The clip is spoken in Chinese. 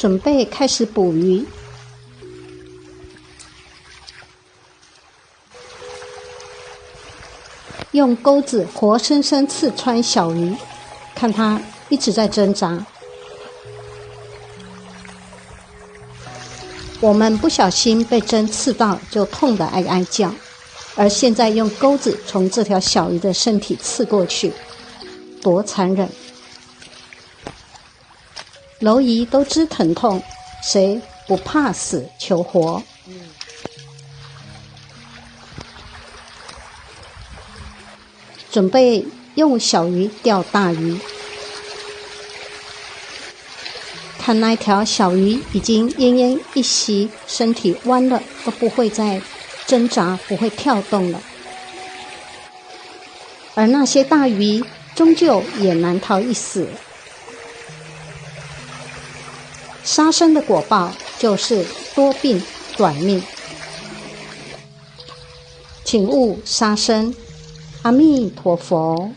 准备开始捕鱼。用钩子活生生刺穿小鱼，看它一直在挣扎。我们不小心被针刺到，就痛得哀哀叫。而现在用钩子从这条小鱼的身体刺过去，多残忍！蝼蚁都知疼痛，谁不怕死求活？准备用小鱼钓大鱼，看那条小鱼已经奄奄一息，身体弯了，都不会再挣扎，不会跳动了。而那些大鱼终究也难逃一死。杀生的果报就是多病短命，请勿杀生。阿弥陀佛。